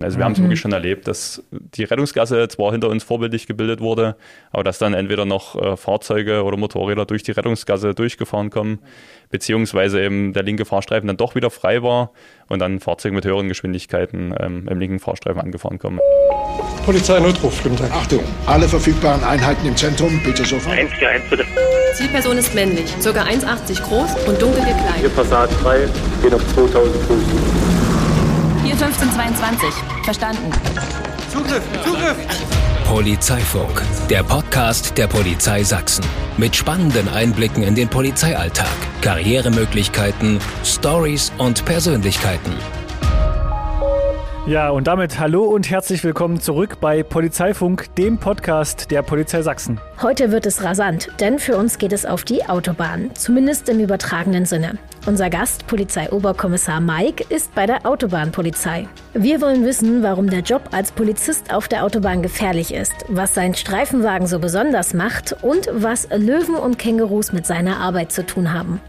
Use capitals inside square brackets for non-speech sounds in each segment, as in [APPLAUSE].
Also wir haben es wirklich schon erlebt, dass die Rettungsgasse zwar hinter uns vorbildlich gebildet wurde, aber dass dann entweder noch äh, Fahrzeuge oder Motorräder durch die Rettungsgasse durchgefahren kommen, beziehungsweise eben der linke Fahrstreifen dann doch wieder frei war und dann Fahrzeuge mit höheren Geschwindigkeiten ähm, im linken Fahrstreifen angefahren kommen. Polizei Notruf, guten Tag. Achtung, alle verfügbaren Einheiten im Zentrum, bitte sofort. 141 bitte. Zielperson ist männlich, ca. 1,80 groß und dunkel gekleidet. Hier Passat 3, geht auf 2000 Fuß. Hier 1522. Verstanden. Zugriff, Zugriff! Polizeifunk, der Podcast der Polizei Sachsen. Mit spannenden Einblicken in den Polizeialltag, Karrieremöglichkeiten, Stories und Persönlichkeiten. Ja, und damit hallo und herzlich willkommen zurück bei Polizeifunk, dem Podcast der Polizei Sachsen. Heute wird es rasant, denn für uns geht es auf die Autobahn, zumindest im übertragenen Sinne. Unser Gast, Polizeioberkommissar Mike, ist bei der Autobahnpolizei. Wir wollen wissen, warum der Job als Polizist auf der Autobahn gefährlich ist, was sein Streifenwagen so besonders macht und was Löwen und Kängurus mit seiner Arbeit zu tun haben.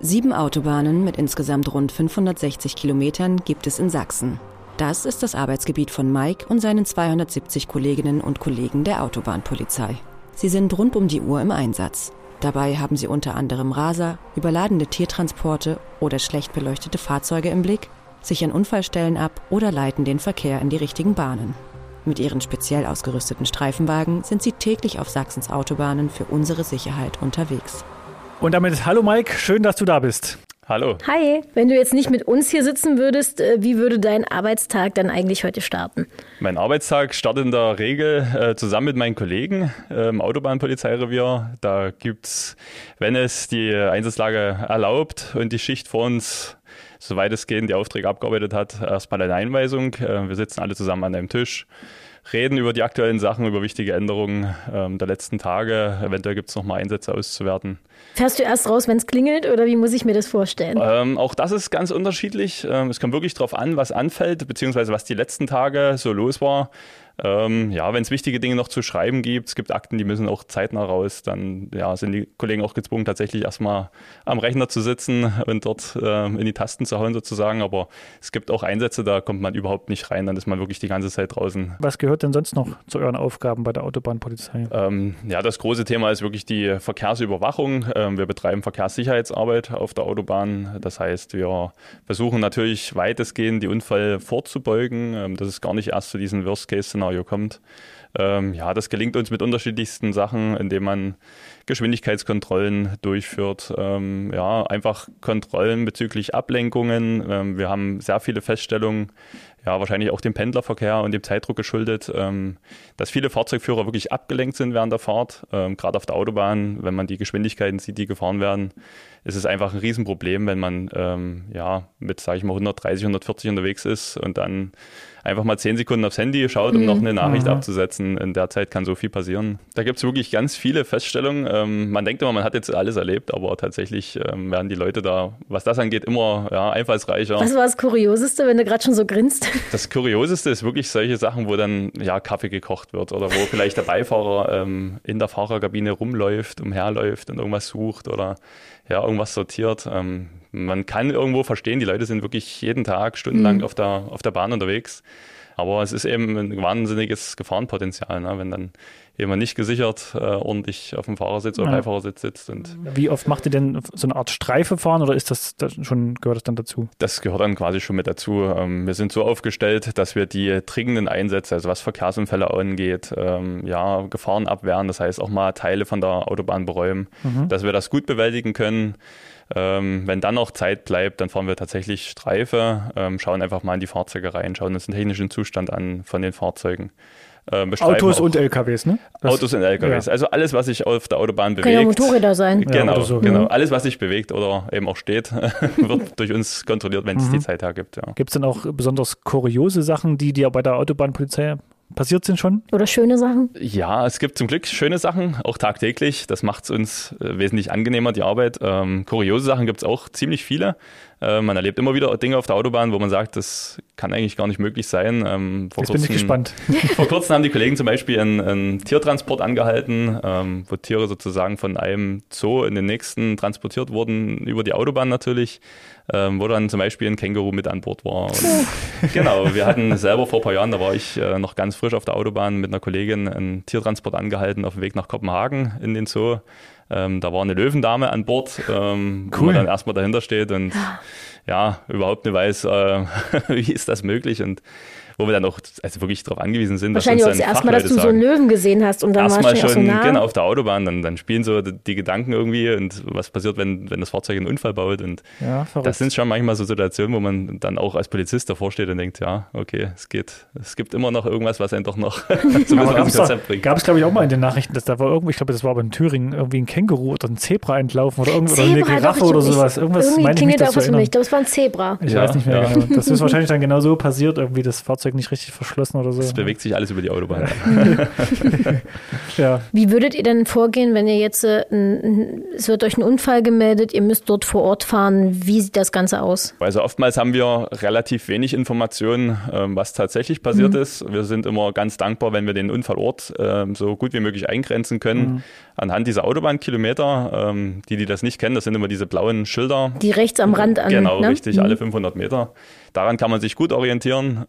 Sieben Autobahnen mit insgesamt rund 560 Kilometern gibt es in Sachsen. Das ist das Arbeitsgebiet von Mike und seinen 270 Kolleginnen und Kollegen der Autobahnpolizei. Sie sind rund um die Uhr im Einsatz. Dabei haben sie unter anderem Raser, überladene Tiertransporte oder schlecht beleuchtete Fahrzeuge im Blick, sichern Unfallstellen ab oder leiten den Verkehr in die richtigen Bahnen. Mit ihren speziell ausgerüsteten Streifenwagen sind sie täglich auf Sachsens Autobahnen für unsere Sicherheit unterwegs. Und damit hallo Mike, schön, dass du da bist. Hallo. Hi, wenn du jetzt nicht mit uns hier sitzen würdest, äh, wie würde dein Arbeitstag dann eigentlich heute starten? Mein Arbeitstag startet in der Regel äh, zusammen mit meinen Kollegen äh, im Autobahnpolizeirevier. Da gibt's, wenn es die Einsatzlage erlaubt und die Schicht vor uns soweit es geht, die Aufträge abgearbeitet hat, erstmal eine Einweisung. Äh, wir sitzen alle zusammen an einem Tisch reden über die aktuellen Sachen, über wichtige Änderungen ähm, der letzten Tage. Eventuell gibt es nochmal Einsätze auszuwerten. Fährst du erst raus, wenn es klingelt oder wie muss ich mir das vorstellen? Ähm, auch das ist ganz unterschiedlich. Ähm, es kommt wirklich darauf an, was anfällt, beziehungsweise was die letzten Tage so los war. Ähm, ja, wenn es wichtige Dinge noch zu schreiben gibt, es gibt Akten, die müssen auch zeitnah raus, dann ja, sind die Kollegen auch gezwungen, tatsächlich erstmal am Rechner zu sitzen und dort äh, in die Tasten zu hauen sozusagen. Aber es gibt auch Einsätze, da kommt man überhaupt nicht rein, dann ist man wirklich die ganze Zeit draußen. Was gehört denn sonst noch zu euren Aufgaben bei der Autobahnpolizei? Ähm, ja, das große Thema ist wirklich die Verkehrsüberwachung. Ähm, wir betreiben Verkehrssicherheitsarbeit auf der Autobahn. Das heißt, wir versuchen natürlich weitestgehend die Unfälle vorzubeugen. Ähm, das ist gar nicht erst zu diesen Worst-Case-Szenarien Szenario kommt. Ähm, ja, das gelingt uns mit unterschiedlichsten Sachen, indem man Geschwindigkeitskontrollen durchführt, ähm, ja, einfach Kontrollen bezüglich Ablenkungen. Ähm, wir haben sehr viele Feststellungen, ja, wahrscheinlich auch dem Pendlerverkehr und dem Zeitdruck geschuldet, ähm, dass viele Fahrzeugführer wirklich abgelenkt sind während der Fahrt, ähm, gerade auf der Autobahn, wenn man die Geschwindigkeiten sieht, die gefahren werden, ist es einfach ein Riesenproblem, wenn man ähm, ja mit, sage ich mal, 130, 140 unterwegs ist und dann einfach mal zehn Sekunden aufs Handy schaut, um mhm. noch eine Nachricht mhm. abzusetzen. In der Zeit kann so viel passieren. Da gibt es wirklich ganz viele Feststellungen. Ähm, man denkt immer, man hat jetzt alles erlebt, aber tatsächlich ähm, werden die Leute da, was das angeht, immer ja, einfallsreicher. Was war das Kurioseste, wenn du gerade schon so grinst? [LAUGHS] Das Kurioseste ist wirklich solche Sachen, wo dann ja Kaffee gekocht wird oder wo vielleicht der Beifahrer ähm, in der Fahrerkabine rumläuft, umherläuft und irgendwas sucht oder ja, irgendwas sortiert. Ähm, man kann irgendwo verstehen, die Leute sind wirklich jeden Tag stundenlang mhm. auf, der, auf der Bahn unterwegs. Aber es ist eben ein wahnsinniges Gefahrenpotenzial, ne? wenn dann jemand nicht gesichert äh, ordentlich auf dem Fahrersitz oder ja. Beifahrersitz sitzt. Und Wie oft macht ihr denn so eine Art Streife fahren oder ist das, das, schon, gehört das dann dazu? Das gehört dann quasi schon mit dazu. Ähm, wir sind so aufgestellt, dass wir die dringenden Einsätze, also was Verkehrsunfälle angeht, ähm, ja, Gefahren abwehren, das heißt auch mal Teile von der Autobahn beräumen, mhm. dass wir das gut bewältigen können. Ähm, wenn dann noch Zeit bleibt, dann fahren wir tatsächlich Streife, ähm, schauen einfach mal in die Fahrzeuge rein, schauen uns den technischen Zustand an von den Fahrzeugen. Äh, Autos und LKWs, ne? Das, Autos und LKWs. Ja. Also alles, was sich auf der Autobahn bewegt. Können ja Motorräder sein. Genau, ja, so. genau. Mhm. Alles, was sich bewegt oder eben auch steht, [LAUGHS] wird durch uns kontrolliert, wenn es mhm. die Zeit hergibt. Ja. Gibt es denn auch besonders kuriose Sachen, die dir bei der Autobahnpolizei passiert sind schon? Oder schöne Sachen? Ja, es gibt zum Glück schöne Sachen, auch tagtäglich. Das macht es uns äh, wesentlich angenehmer, die Arbeit. Ähm, kuriose Sachen gibt es auch ziemlich viele. Äh, man erlebt immer wieder Dinge auf der Autobahn, wo man sagt, das kann eigentlich gar nicht möglich sein. Ähm, Jetzt kurzem, bin ich gespannt. [LAUGHS] Vor kurzem haben die Kollegen zum Beispiel einen, einen Tiertransport angehalten, ähm, wo Tiere sozusagen von einem Zoo in den nächsten transportiert wurden, über die Autobahn natürlich, ähm, wo dann zum Beispiel ein Känguru mit an Bord war. Und, [LAUGHS] genau, wir hatten selber vor ein paar Jahren, da war ich äh, noch ganz frisch auf der Autobahn mit einer Kollegin einen Tiertransport angehalten auf dem Weg nach Kopenhagen in den Zoo. Ähm, da war eine Löwendame an Bord, ähm, cool. wo man dann erstmal dahinter steht und ja, überhaupt nicht weiß, äh, [LAUGHS] wie ist das möglich und wo wir dann auch also wirklich darauf angewiesen sind. Wahrscheinlich dass auch das erste Mal, dass du sagen. so einen Löwen gesehen hast und dann Erstmal warst du schon so nah. genau auf der Autobahn, dann, dann spielen so die Gedanken irgendwie und was passiert, wenn, wenn das Fahrzeug einen Unfall baut. Und ja, das sind schon manchmal so Situationen, wo man dann auch als Polizist davor steht und denkt, ja, okay, es geht, es gibt immer noch irgendwas, was einen doch noch zum Konzept bringt. Gab es, glaube ich, auch mal in den Nachrichten, dass da war irgendwie, ich glaube, das war aber in Thüringen, irgendwie ein Känguru oder ein Zebra entlaufen oder, irgend, oder eine Giraffe doch, oder sowas. Irgendwas irgendwie ich mich, das für mich. Ich glaube, es war ein Zebra. Ich ja, weiß nicht mehr ja. genau. Das ist wahrscheinlich dann genau so passiert, irgendwie das Fahrzeug nicht richtig verschlossen oder so. Es bewegt sich alles über die Autobahn. ja. [LAUGHS] Wie würdet ihr denn vorgehen, wenn ihr jetzt, äh, es wird euch ein Unfall gemeldet, ihr müsst dort vor Ort fahren, wie sieht das Ganze aus? Also oftmals haben wir relativ wenig Informationen, ähm, was tatsächlich passiert mhm. ist. Wir sind immer ganz dankbar, wenn wir den Unfallort ähm, so gut wie möglich eingrenzen können. Mhm. Anhand dieser Autobahnkilometer, ähm, die, die das nicht kennen, das sind immer diese blauen Schilder. Die rechts am Rand an. Genau, ne? richtig, mhm. alle 500 Meter. Daran kann man sich gut orientieren.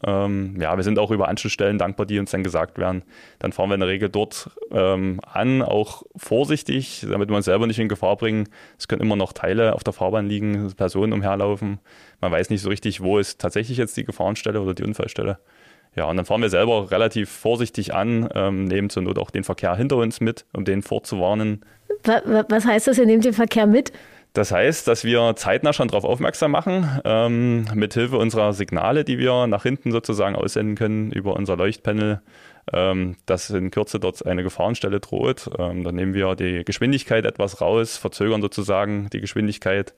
Ja, wir sind auch über Anschlussstellen dankbar, die uns dann gesagt werden. Dann fahren wir in der Regel dort ähm, an, auch vorsichtig, damit wir uns selber nicht in Gefahr bringen. Es können immer noch Teile auf der Fahrbahn liegen, Personen umherlaufen. Man weiß nicht so richtig, wo ist tatsächlich jetzt die Gefahrenstelle oder die Unfallstelle. Ja, und dann fahren wir selber relativ vorsichtig an, ähm, nehmen zur Not auch den Verkehr hinter uns mit, um den vorzuwarnen. Was heißt das, ihr nehmt den Verkehr mit? Das heißt, dass wir zeitnah schon darauf aufmerksam machen, ähm, mithilfe unserer Signale, die wir nach hinten sozusagen aussenden können über unser Leuchtpanel, ähm, dass in Kürze dort eine Gefahrenstelle droht. Ähm, dann nehmen wir die Geschwindigkeit etwas raus, verzögern sozusagen die Geschwindigkeit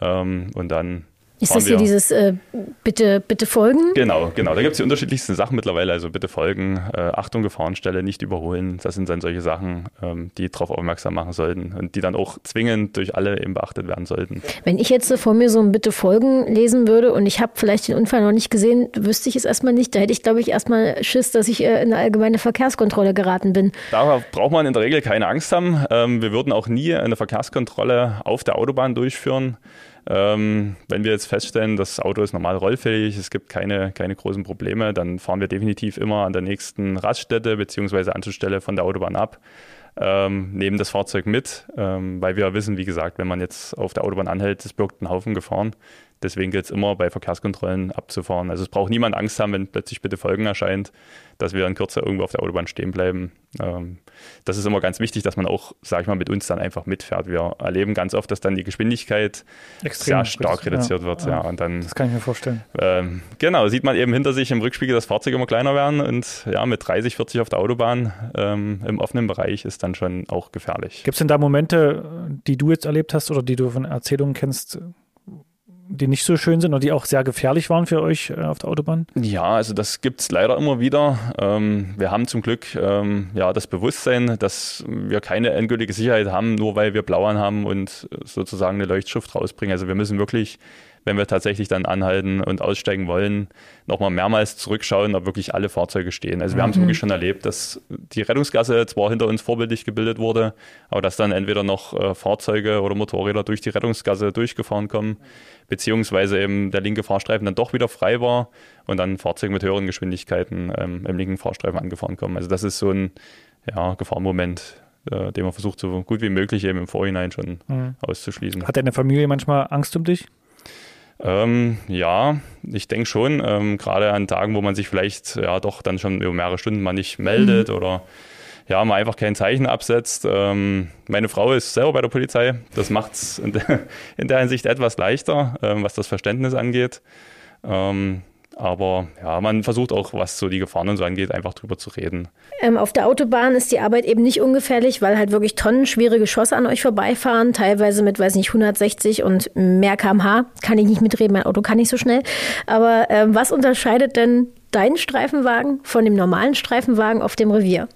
ähm, und dann ist das hier dieses äh, bitte, bitte folgen? Genau, genau. Da gibt es die unterschiedlichsten Sachen mittlerweile. Also bitte folgen, äh, Achtung, Gefahrenstelle, nicht überholen. Das sind dann solche Sachen, ähm, die darauf aufmerksam machen sollten und die dann auch zwingend durch alle eben beachtet werden sollten. Wenn ich jetzt vor mir so ein Bitte folgen lesen würde und ich habe vielleicht den Unfall noch nicht gesehen, wüsste ich es erstmal nicht. Da hätte ich, glaube ich, erstmal Schiss, dass ich äh, in eine allgemeine Verkehrskontrolle geraten bin. Da braucht man in der Regel keine Angst haben. Ähm, wir würden auch nie eine Verkehrskontrolle auf der Autobahn durchführen. Ähm, wenn wir jetzt feststellen, das Auto ist normal rollfähig, es gibt keine, keine großen Probleme, dann fahren wir definitiv immer an der nächsten Raststätte bzw. Anschlussstelle von der Autobahn ab. Ähm, nehmen das Fahrzeug mit, ähm, weil wir wissen, wie gesagt, wenn man jetzt auf der Autobahn anhält, das birgt einen Haufen Gefahren. Deswegen gilt es immer bei Verkehrskontrollen abzufahren. Also es braucht niemand Angst haben, wenn plötzlich bitte Folgen erscheint, dass wir in Kürze irgendwo auf der Autobahn stehen bleiben. Ähm, das ist immer ganz wichtig, dass man auch, sage ich mal, mit uns dann einfach mitfährt. Wir erleben ganz oft, dass dann die Geschwindigkeit Extrem sehr stark reduziert ja, wird. Ja. ja. und dann, das kann ich mir vorstellen. Ähm, genau, sieht man eben hinter sich im Rückspiegel das Fahrzeug immer kleiner werden und ja, mit 30, 40 auf der Autobahn ähm, im offenen Bereich ist dann schon auch gefährlich. Gibt es denn da Momente, die du jetzt erlebt hast oder die du von Erzählungen kennst, die nicht so schön sind oder die auch sehr gefährlich waren für euch äh, auf der Autobahn? Ja, also das gibt es leider immer wieder. Ähm, wir haben zum Glück ähm, ja, das Bewusstsein, dass wir keine endgültige Sicherheit haben, nur weil wir Blauern haben und sozusagen eine Leuchtschrift rausbringen. Also wir müssen wirklich wenn wir tatsächlich dann anhalten und aussteigen wollen, nochmal mehrmals zurückschauen, ob wirklich alle Fahrzeuge stehen. Also wir mhm. haben es wirklich schon erlebt, dass die Rettungsgasse zwar hinter uns vorbildlich gebildet wurde, aber dass dann entweder noch äh, Fahrzeuge oder Motorräder durch die Rettungsgasse durchgefahren kommen, beziehungsweise eben der linke Fahrstreifen dann doch wieder frei war und dann Fahrzeuge mit höheren Geschwindigkeiten ähm, im linken Fahrstreifen angefahren kommen. Also das ist so ein ja, Gefahrenmoment, äh, den man versucht, so gut wie möglich eben im Vorhinein schon mhm. auszuschließen. Hat deine Familie manchmal Angst um dich? Ähm, ja, ich denke schon. Ähm, Gerade an Tagen, wo man sich vielleicht ja doch dann schon über mehrere Stunden mal nicht meldet mhm. oder ja, mal einfach kein Zeichen absetzt. Ähm, meine Frau ist selber bei der Polizei. Das macht es in, [LAUGHS] in, der Hinsicht etwas leichter, ähm, was das Verständnis angeht. Aber ja, man versucht auch, was so die Gefahren und so angeht, einfach drüber zu reden. Ähm, auf der Autobahn ist die Arbeit eben nicht ungefährlich, weil halt wirklich tonnenschwere Geschosse an euch vorbeifahren, teilweise mit, weiß nicht, 160 und mehr kmh. Kann ich nicht mitreden, mein Auto kann nicht so schnell. Aber ähm, was unterscheidet denn deinen Streifenwagen von dem normalen Streifenwagen auf dem Revier?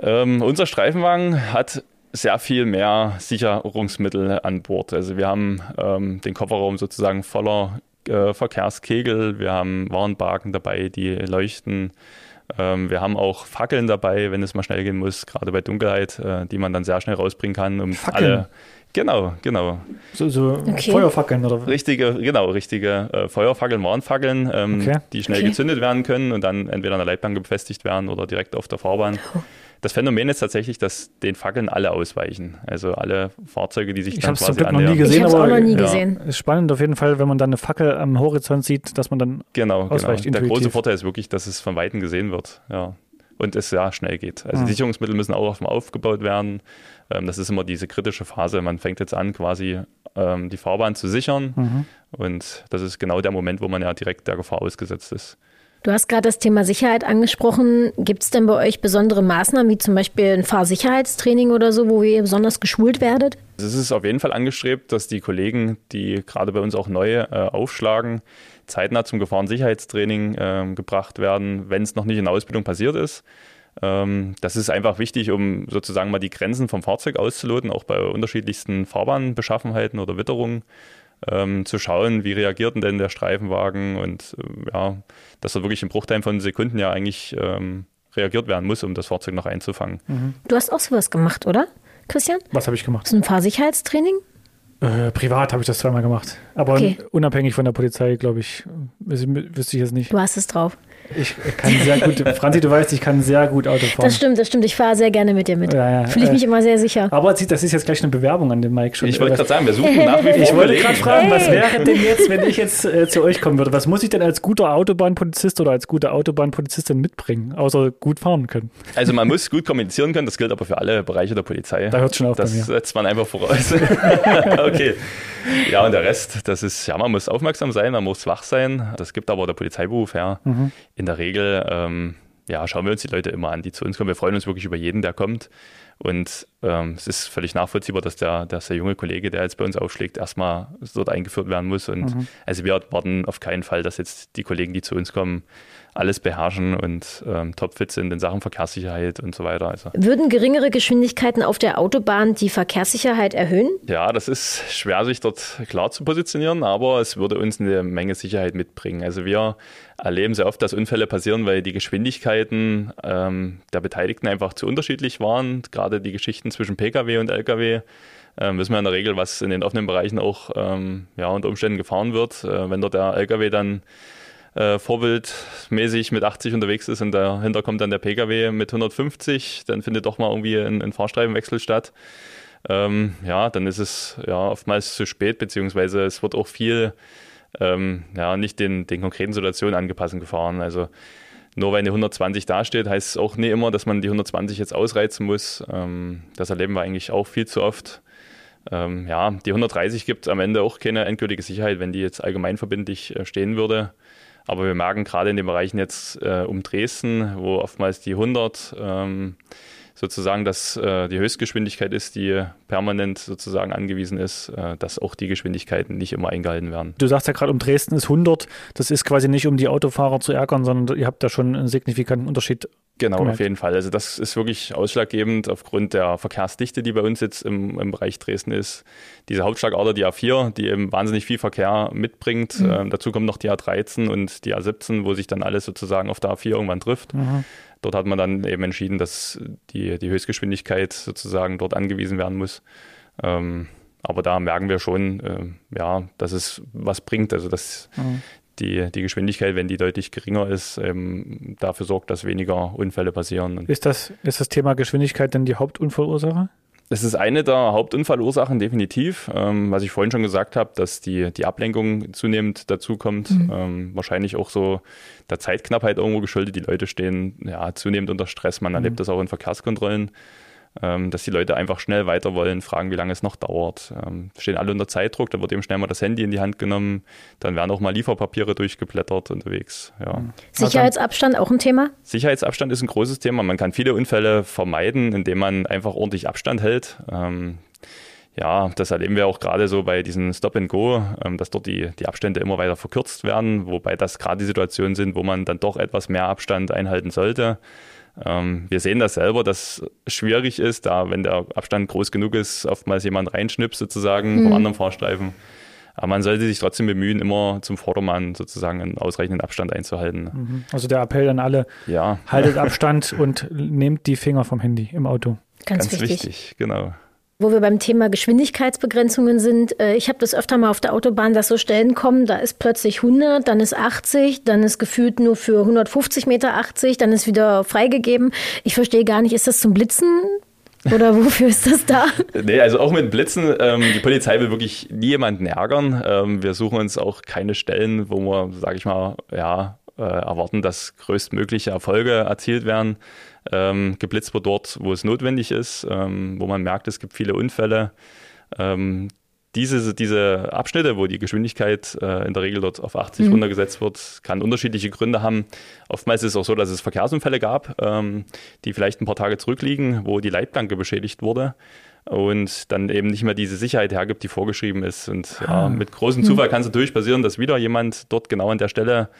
Ähm, unser Streifenwagen hat sehr viel mehr Sicherungsmittel an Bord. Also wir haben ähm, den Kofferraum sozusagen voller äh, Verkehrskegel, wir haben Warnbaken dabei, die leuchten. Ähm, wir haben auch Fackeln dabei, wenn es mal schnell gehen muss, gerade bei Dunkelheit, äh, die man dann sehr schnell rausbringen kann, um Fackeln? alle. Genau, genau. So, so Okay. Feuerfackeln oder Richtige, genau, richtige äh, Feuerfackeln, Warnfackeln, ähm, Okay. die schnell Okay. gezündet werden können und dann entweder an der Leitbahn befestigt werden oder direkt auf der Fahrbahn. Das Phänomen ist tatsächlich, dass den Fackeln alle ausweichen. Also alle Fahrzeuge, die sich Ich dann habe es quasi zum Glück noch nie gesehen, ich habe es auch aber noch nie ja. gesehen. ist spannend auf jeden Fall, wenn man dann eine Fackel am Horizont sieht, dass man dann Genau, genau. Ausweicht Der große. Vorteil ist wirklich, dass es von Weitem gesehen wird. Ja. Und es sehr schnell geht. Also die Sicherungsmittel müssen auch erstmal aufgebaut werden. Ähm, das ist immer diese kritische Phase. Man fängt jetzt an, quasi ähm, die Fahrbahn zu sichern. Mhm. Und das ist genau der Moment, wo man ja direkt der Gefahr ausgesetzt ist. Du hast gerade das Thema Sicherheit angesprochen. Gibt es denn bei euch besondere Maßnahmen, wie zum Beispiel ein Fahrsicherheitstraining oder so, wo ihr besonders geschult werdet? Es ist auf jeden Fall angestrebt, dass die Kollegen, die gerade bei uns auch neu äh, aufschlagen, zeitnah zum Gefahrensicherheitstraining ähm, gebracht werden, wenn es noch nicht in der Ausbildung passiert ist. Ähm, das ist einfach wichtig, um sozusagen mal die Grenzen vom Fahrzeug auszuloten, auch bei unterschiedlichsten Fahrbahnbeschaffenheiten oder Witterungen. Ähm, zu schauen, wie reagiert denn der Streifenwagen und äh, ja, dass da wirklich im Bruchteil von Sekunden ja eigentlich ähm, reagiert werden muss, um das Fahrzeug noch einzufangen. Du hast auch sowas gemacht, oder, Christian? was habe ich gemacht? So ein Fahrsicherheitstraining? Äh, privat habe ich das zweimal gemacht. Aber Okay. unabhängig von der Polizei, glaube ich, wüs- wüsste ich jetzt nicht. Du hast es drauf. Ich kann sehr gut, [LAUGHS] Franzi, du weißt, ich kann sehr gut Auto fahren. Das stimmt, das stimmt. Ich fahre sehr gerne mit dir mit. Ja, ja, Fühle ich äh, mich immer sehr sicher. Aber das ist jetzt gleich eine Bewerbung an den Mike schon. Ich wollte gerade sagen, wir suchen nach [LAUGHS] wie vor Ich wollte gerade fragen, was wäre denn jetzt, wenn ich jetzt äh, zu euch kommen würde? Was muss ich denn als guter Autobahnpolizist oder als gute Autobahnpolizistin mitbringen, außer gut fahren können? Also man muss gut kommunizieren können, das gilt aber für alle Bereiche der Polizei. Da hört's schon auf bei Das mir. setzt man einfach voraus. [LAUGHS] okay. Ja, und der Rest, das ist, ja, man muss aufmerksam sein, man muss wach sein. Das gibt aber der Polizeiberuf her. Mhm. In der Regel, ähm, ja, schauen wir uns die Leute immer an, die zu uns kommen. Wir freuen uns wirklich über jeden, der kommt. Und ähm, es ist völlig nachvollziehbar, dass der, dass der junge Kollege, der jetzt bei uns aufschlägt, erstmal dort eingeführt werden muss. Und Mhm. also wir erwarten auf keinen Fall, dass jetzt die Kollegen, die zu uns kommen, alles beherrschen und ähm, topfit sind in Sachen Verkehrssicherheit und so weiter. Also Würden geringere Geschwindigkeiten auf der Autobahn die Verkehrssicherheit erhöhen? ja, das ist schwer, sich dort klar zu positionieren, aber es würde uns eine Menge Sicherheit mitbringen. Also wir erleben sehr oft, dass Unfälle passieren, weil die Geschwindigkeiten ähm, der Beteiligten einfach zu unterschiedlich waren. Gerade die Geschichten zwischen Pkw und Lkw ähm, wissen wir in der Regel, was in den offenen Bereichen auch ähm, ja, unter Umständen gefahren wird. Äh, wenn dort der Lkw dann äh, vorbildmäßig mit 80 unterwegs ist und dahinter kommt dann der Pkw mit 150, dann findet doch mal irgendwie ein, ein Fahrstreifenwechsel statt. Ähm, ja, dann ist es ja oftmals zu spät, beziehungsweise es wird auch viel ähm, ja, nicht den, den konkreten Situationen angepasst gefahren. Also nur weil eine 120 dasteht, heißt es auch nie immer, dass man die 120 jetzt ausreizen muss. Ähm, das erleben wir eigentlich auch viel zu oft. Ähm, ja, die 130 gibt am Ende auch keine endgültige Sicherheit, wenn die jetzt allgemeinverbindlich äh, stehen würde. Aber wir merken gerade in den Bereichen jetzt äh, um Dresden, wo oftmals die 100 ähm, sozusagen dass äh, die Höchstgeschwindigkeit ist, die permanent sozusagen angewiesen ist, äh, dass auch die Geschwindigkeiten nicht immer eingehalten werden. Du sagst ja gerade, um Dresden ist 100. Das ist quasi nicht, um die Autofahrer zu ärgern, sondern ihr habt da schon einen signifikanten Unterschied. Genau, gemerkt. auf jeden Fall. Also das ist wirklich ausschlaggebend aufgrund der Verkehrsdichte, die bei uns jetzt im, im Bereich Dresden ist. Diese Hauptschlagader, die A4, die eben wahnsinnig viel Verkehr mitbringt. Ähm, dazu kommen noch die A13 und die A17, wo sich dann alles sozusagen auf der A4 irgendwann trifft. Dort hat man dann eben entschieden, dass die, die Höchstgeschwindigkeit sozusagen dort angewiesen werden muss. Ähm, aber da merken wir schon, ähm, ja, dass es was bringt. Also dass die, die Geschwindigkeit, wenn die deutlich geringer ist, ähm, dafür sorgt, dass weniger Unfälle passieren. Ist das, ist das Thema Geschwindigkeit denn die Hauptunfallursache? das ist eine der Hauptunfallursachen, definitiv. Ähm, was ich vorhin schon gesagt habe, dass die, die Ablenkung zunehmend dazu kommt. Ähm, wahrscheinlich auch so der Zeitknappheit irgendwo geschuldet. Die Leute stehen ja, zunehmend unter Stress. Man erlebt das auch in Verkehrskontrollen, dass die Leute einfach schnell weiter wollen, fragen, wie lange es noch dauert. Ähm, stehen alle unter Zeitdruck, da wird eben schnell mal das Handy in die Hand genommen. Dann werden auch mal Lieferpapiere durchgeblättert unterwegs. Ja. Sicherheitsabstand auch ein Thema? Sicherheitsabstand ist ein großes Thema. Man kann viele Unfälle vermeiden, indem man einfach ordentlich Abstand hält. Ähm, ja, das erleben wir auch gerade so bei diesen Stop and Go, ähm, dass dort die, die Abstände immer weiter verkürzt werden, wobei das gerade die Situationen sind, wo man dann doch etwas mehr Abstand einhalten sollte. Ähm, wir sehen das selber, dass es schwierig ist, da, wenn der Abstand groß genug ist, oftmals jemand reinschnipst sozusagen mhm. vom anderen Fahrstreifen. Aber man sollte sich trotzdem bemühen, immer zum Vordermann sozusagen einen ausreichenden Abstand einzuhalten. Mhm. Also der Appell an alle, ja. haltet [LAUGHS] Abstand und nehmt die Finger vom Handy im Auto. Ganz, Ganz wichtig. wichtig, genau wo wir beim Thema Geschwindigkeitsbegrenzungen sind. Äh, ich habe das öfter mal auf der Autobahn, dass so Stellen kommen, da ist plötzlich 100, dann ist 80, dann ist gefühlt nur für 150 Meter 80, dann ist wieder freigegeben. Ich verstehe gar nicht, ist das zum Blitzen? Oder [LAUGHS] wofür ist das da? nee, also auch mit Blitzen. Ähm, die Polizei will wirklich nie jemanden ärgern. Ähm, wir suchen uns auch keine Stellen, wo wir, sage ich mal, ja, äh, erwarten, dass größtmögliche Erfolge erzielt werden. Ähm, geblitzt wird dort, wo es notwendig ist, ähm, wo man merkt, es gibt viele Unfälle. Ähm, diese, diese Abschnitte, wo die Geschwindigkeit äh, in der Regel dort auf 80 mhm. runtergesetzt wird, kann unterschiedliche Gründe haben. Oftmals ist es auch so, dass es Verkehrsunfälle gab, ähm, die vielleicht ein paar Tage zurückliegen, wo die Leitplanke beschädigt wurde und dann eben nicht mehr diese Sicherheit hergibt, die vorgeschrieben ist. Und ja, ah. mit großem Zufall mhm. kann es natürlich passieren, dass wieder jemand dort genau an der Stelle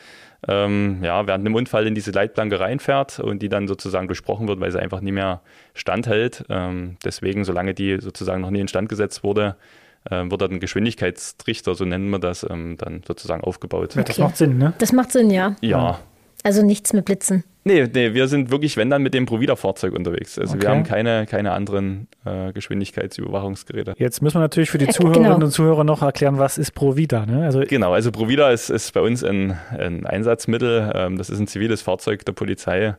ähm, ja, während einem Unfall in diese Leitplanke reinfährt und die dann sozusagen durchbrochen wird, weil sie einfach nicht mehr standhält. Ähm, deswegen, solange die sozusagen noch nie instand gesetzt wurde, äh, wird dann ein Geschwindigkeitstrichter, so nennen wir das, ähm, dann sozusagen aufgebaut. Okay. Das macht Sinn, ne? Das macht Sinn, ja. Ja. Also nichts mit Blitzen. Nee, nee, wir sind wirklich, wenn dann mit dem Provida-Fahrzeug unterwegs. Also okay. wir haben keine, keine anderen äh, Geschwindigkeitsüberwachungsgeräte. Jetzt müssen wir natürlich für die äh, Zuhörerinnen genau. und Zuhörer noch erklären, was ist Provida. Ne? Also genau, also Provida ist, ist bei uns ein, ein Einsatzmittel. Ähm, das ist ein ziviles Fahrzeug der Polizei,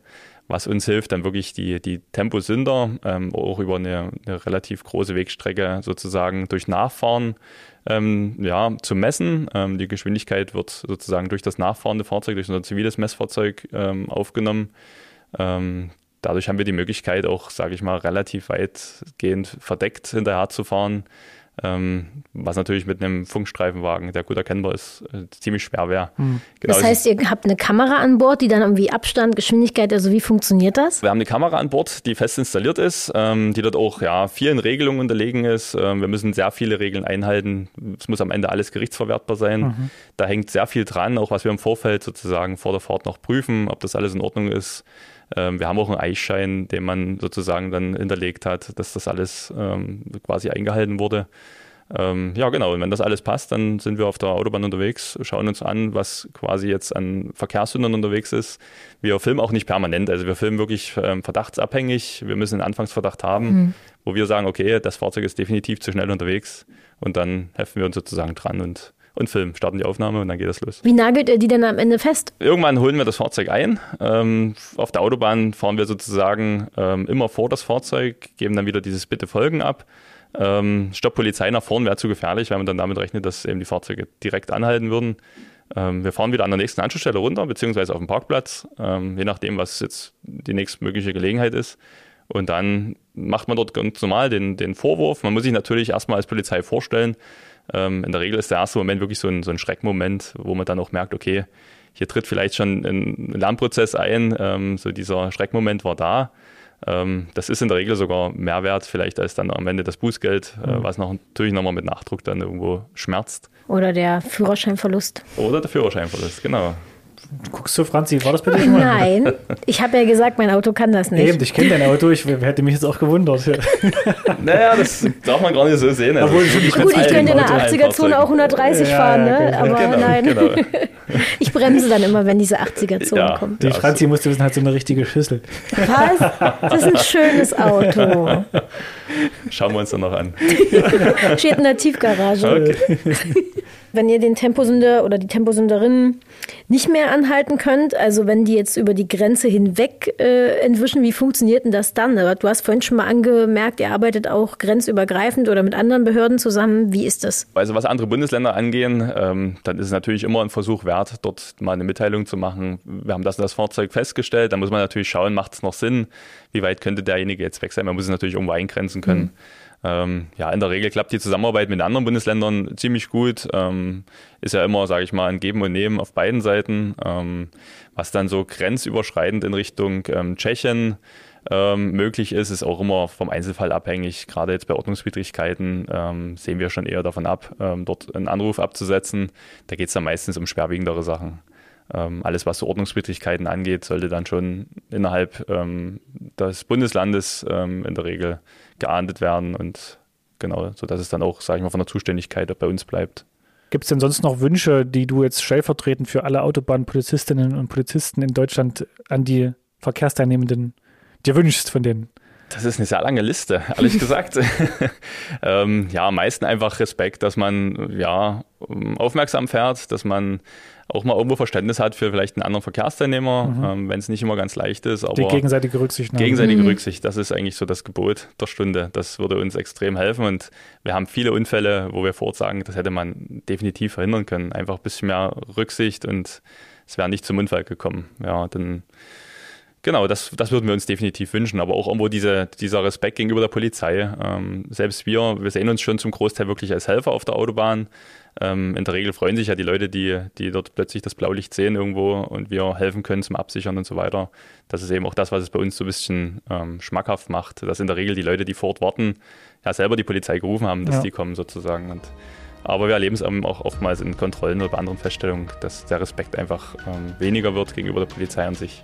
was uns hilft, dann wirklich die, die Temposünder ähm, auch über eine, eine relativ große Wegstrecke sozusagen durch Nachfahren ähm, ja, zu messen. Ähm, die Geschwindigkeit wird sozusagen durch das nachfahrende Fahrzeug, durch unser ziviles Messfahrzeug ähm, aufgenommen. Ähm, dadurch haben wir die Möglichkeit, auch, sage ich mal, relativ weitgehend verdeckt hinterher zu fahren. Ähm, was natürlich mit einem Funkstreifenwagen, der gut erkennbar ist, äh, ziemlich schwer wäre. Mhm. Genau, das heißt, ihr habt eine Kamera an Bord, die dann irgendwie Abstand, Geschwindigkeit, also wie funktioniert das? Wir haben eine Kamera an Bord, die fest installiert ist, ähm, die dort auch ja, vielen Regelungen unterlegen ist. Ähm, wir müssen sehr viele Regeln einhalten. Es muss am Ende alles gerichtsverwertbar sein. Mhm. Da hängt sehr viel dran, auch was wir im Vorfeld sozusagen vor der Fahrt noch prüfen, ob das alles in Ordnung ist. Ähm, wir haben auch einen Eichschein, den man sozusagen dann hinterlegt hat, dass das alles ähm, quasi eingehalten wurde. Ähm, ja, genau. Und wenn das alles passt, dann sind wir auf der Autobahn unterwegs, schauen uns an, was quasi jetzt an Verkehrssündern unterwegs ist. Wir filmen auch nicht permanent, also wir filmen wirklich ähm, verdachtsabhängig. Wir müssen einen Anfangsverdacht haben, mhm. wo wir sagen, okay, das Fahrzeug ist definitiv zu schnell unterwegs und dann heften wir uns sozusagen dran und und filmen, starten die Aufnahme und dann geht das los. Wie nagelt ihr die denn am Ende fest? Irgendwann holen wir das Fahrzeug ein. Ähm, auf der Autobahn fahren wir sozusagen ähm, immer vor das Fahrzeug, geben dann wieder dieses Bitte folgen ab. Ähm, Stopp Polizei nach vorn wäre zu gefährlich, weil man dann damit rechnet, dass eben die Fahrzeuge direkt anhalten würden. Ähm, wir fahren wieder an der nächsten Anschlussstelle runter, beziehungsweise auf dem Parkplatz, ähm, je nachdem, was jetzt die nächstmögliche Gelegenheit ist. Und dann macht man dort ganz normal den, den Vorwurf. Man muss sich natürlich erstmal als Polizei vorstellen, ähm, in der Regel ist der erste Moment wirklich so ein, so ein Schreckmoment, wo man dann auch merkt, okay, hier tritt vielleicht schon ein Lernprozess ein, ähm, so dieser Schreckmoment war da. Ähm, das ist in der Regel sogar mehr wert, vielleicht als dann am Ende das Bußgeld, äh, mhm. was noch, natürlich nochmal mit Nachdruck dann irgendwo schmerzt. Oder der Führerscheinverlust. Oder der Führerscheinverlust, genau. Guckst du, Franzi, war das bei dir schon mal? Nein, ich habe ja gesagt, mein Auto kann das nicht. Eben, ich kenne dein Auto, ich hätte mich jetzt auch gewundert. [LAUGHS] naja, das darf man gar nicht so sehen. Also Obwohl, ich Gut, ich könnte in der 80er-Zone auch 130 ja, fahren, ne? Genau. aber genau, nein. Genau. [LAUGHS] Ich bremse dann immer, wenn diese 80er-Zone ja, kommt. Die Franzi musste wissen, hat so eine richtige Schüssel. Was? Das ist ein schönes Auto. Schauen wir uns dann noch an. [LAUGHS] Steht in der Tiefgarage. Okay. Wenn ihr den Temposünder oder die Temposünderin nicht mehr anhalten könnt, also wenn die jetzt über die Grenze hinweg äh, entwischen, wie funktioniert denn das dann? Du hast vorhin schon mal angemerkt, ihr arbeitet auch grenzübergreifend oder mit anderen Behörden zusammen. Wie ist das? Also was andere Bundesländer angehen, ähm, dann ist es natürlich immer ein Versuch wert, dort mal eine Mitteilung zu machen. Wir haben das und das Fahrzeug festgestellt. Da muss man natürlich schauen, macht es noch Sinn? Wie weit könnte derjenige jetzt weg sein? Man muss es natürlich irgendwo eingrenzen können. Mhm. Ähm, ja, in der Regel klappt die Zusammenarbeit mit anderen Bundesländern ziemlich gut. Ähm, ist ja immer, sage ich mal, ein Geben und Nehmen auf beiden Seiten. Ähm, was dann so grenzüberschreitend in Richtung ähm, Tschechien ähm, möglich ist, ist auch immer vom Einzelfall abhängig. Gerade jetzt bei Ordnungswidrigkeiten ähm, sehen wir schon eher davon ab, dort einen Anruf abzusetzen. Da geht es dann meistens um schwerwiegendere Sachen. Ähm, alles, was so Ordnungswidrigkeiten angeht, sollte dann schon innerhalb ähm, des Bundeslandes ähm, in der Regel geahndet werden und genau, sodass es dann auch, sage ich mal, von der Zuständigkeit bei uns bleibt. Gibt es denn sonst noch Wünsche, die du jetzt stellvertretend für alle Autobahnpolizistinnen und Polizisten in Deutschland an die Verkehrsteilnehmenden dir wünschst von denen? Das ist eine sehr lange Liste, ehrlich [LAUGHS] gesagt. [LAUGHS] ähm, ja, am meisten einfach Respekt, dass man ja aufmerksam fährt, dass man auch mal irgendwo Verständnis hat für vielleicht einen anderen Verkehrsteilnehmer, mhm. ähm, wenn es nicht immer ganz leicht ist. Aber Die gegenseitige Rücksicht. Gegenseitige mhm. Rücksicht, das ist eigentlich so das Gebot der Stunde. Das würde uns extrem helfen und wir haben viele Unfälle, wo wir vorsagen, das hätte man definitiv verhindern können. Einfach ein bisschen mehr Rücksicht und es wäre nicht zum Unfall gekommen. Ja, dann Genau, das, das würden wir uns definitiv wünschen, aber auch irgendwo diese, dieser Respekt gegenüber der Polizei. Ähm, selbst wir, wir sehen uns schon zum Großteil wirklich als Helfer auf der Autobahn. Ähm, in der Regel freuen sich ja die Leute, die, die dort plötzlich das Blaulicht sehen irgendwo und wir helfen können zum Absichern und so weiter. Das ist eben auch das, was es bei uns so ein bisschen ähm, schmackhaft macht, dass in der Regel die Leute, die vor Ort warten, ja selber die Polizei gerufen haben, dass ja. die kommen sozusagen. Und, aber wir erleben es eben auch oftmals in Kontrollen oder bei anderen Feststellungen, dass der Respekt einfach ähm, weniger wird gegenüber der Polizei an sich.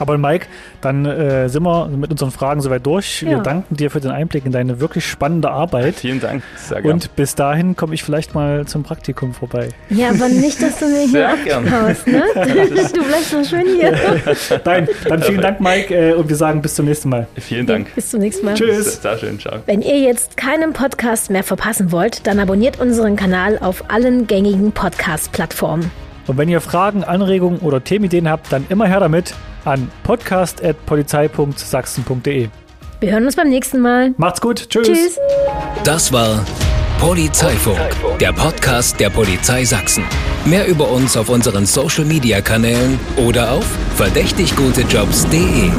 Aber Mike, dann äh, sind wir mit unseren Fragen soweit durch. Ja. Wir danken dir für den Einblick in deine wirklich spannende Arbeit. Vielen Dank, sehr gerne. Und bis dahin komme ich vielleicht mal zum Praktikum vorbei. Ja, aber nicht, dass du mir hier abhaust, ne? [LAUGHS] Du bleibst noch schön hier. [LAUGHS] Nein, dann vielen Dank, Mike, äh, und wir sagen bis zum nächsten Mal. Vielen Dank. Bis zum nächsten Mal. Tschüss. Sehr schön, ciao. Wenn ihr jetzt keinen Podcast mehr verpassen wollt, dann abonniert unseren Kanal auf allen gängigen Podcast-Plattformen. Und wenn ihr Fragen, Anregungen oder Themenideen habt, dann immer her damit an podcast.polizei.sachsen.de. Wir hören uns beim nächsten Mal. Macht's gut. Tschüss. Tschüss. Das war Polizeifunk, der Podcast der Polizei Sachsen. Mehr über uns auf unseren Social Media Kanälen oder auf verdächtiggutejobs.de.